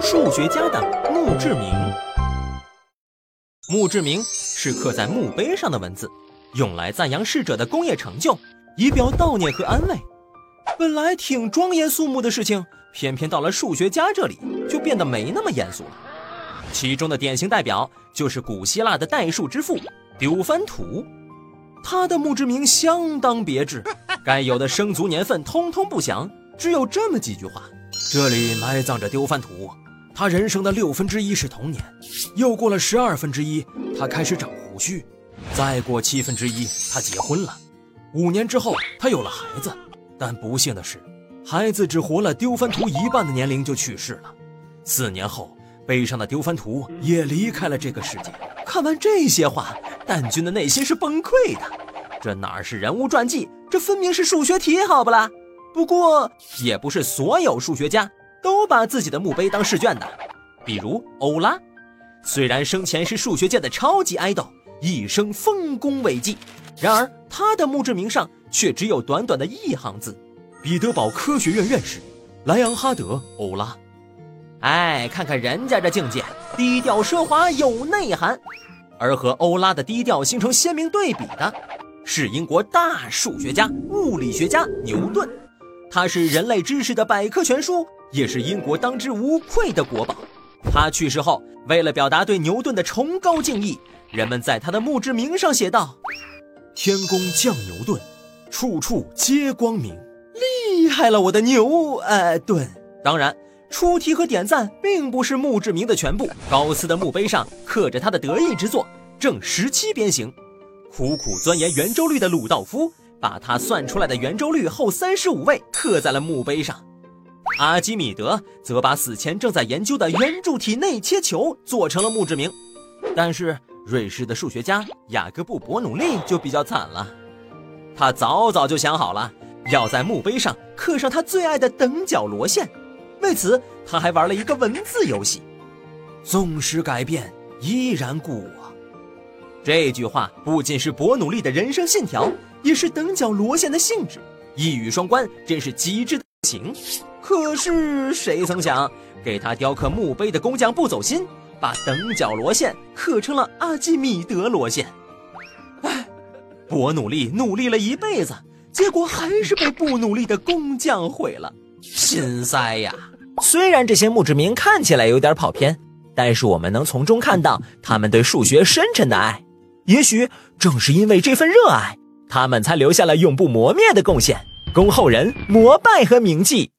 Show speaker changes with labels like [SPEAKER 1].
[SPEAKER 1] 数学家的墓志铭。墓志铭是刻在墓碑上的文字，用来赞扬逝者的工业成就，以表悼念和安慰。本来挺庄严肃穆的事情，偏偏到了数学家这里就变得没那么严肃了。其中的典型代表就是古希腊的代数之父丢番图，他的墓志铭相当别致，该有的生卒年份通通不详，只有这么几句话：这里埋葬着丢番图，他人生的六分之一是童年，又过了十二分之一，他开始长胡须，再过七分之一，他结婚了，五年之后他有了孩子。但不幸的是，孩子只活了丢番图一半的年龄就去世了。四年后，悲伤的丢番图也离开了这个世界。看完这些话，蛋君的内心是崩溃的。这哪是人物传记，这分明是数学题，好不啦？不过，也不是所有数学家都把自己的墓碑当试卷的。比如欧拉，虽然生前是数学界的超级爱豆，一生丰功伟绩，然而他的墓志铭上。却只有短短的一行字：“彼得堡科学院院士莱昂哈德·欧拉。”哎，看看人家这境界，低调奢华有内涵。而和欧拉的低调形成鲜明对比的，是英国大数学家、物理学家牛顿。他是人类知识的百科全书，也是英国当之无愧的国宝。他去世后，为了表达对牛顿的崇高敬意，人们在他的墓志铭上写道：“天公降牛顿。”处处皆光明，厉害了，我的牛！呃，顿。当然，出题和点赞并不是墓志铭的全部。高斯的墓碑上刻着他的得意之作，正十七边形。苦苦钻研圆周率的鲁道夫，把他算出来的圆周率后三十五位刻在了墓碑上。阿基米德则把死前正在研究的圆柱体内切球做成了墓志铭。但是，瑞士的数学家雅各布·伯努利就比较惨了。他早早就想好了，要在墓碑上刻上他最爱的等角螺线。为此，他还玩了一个文字游戏：“纵使改变，依然故我。”这句话不仅是伯努利的人生信条，也是等角螺线的性质，一语双关，真是极致的行。可是谁曾想，给他雕刻墓碑的工匠不走心，把等角螺线刻成了阿基米德螺线。哎伯努利努力了一辈子，结果还是被不努力的工匠毁了，心塞呀！虽然这些墓志铭看起来有点跑偏，但是我们能从中看到他们对数学深沉的爱。也许正是因为这份热爱，他们才留下了永不磨灭的贡献，供后人膜拜和铭记。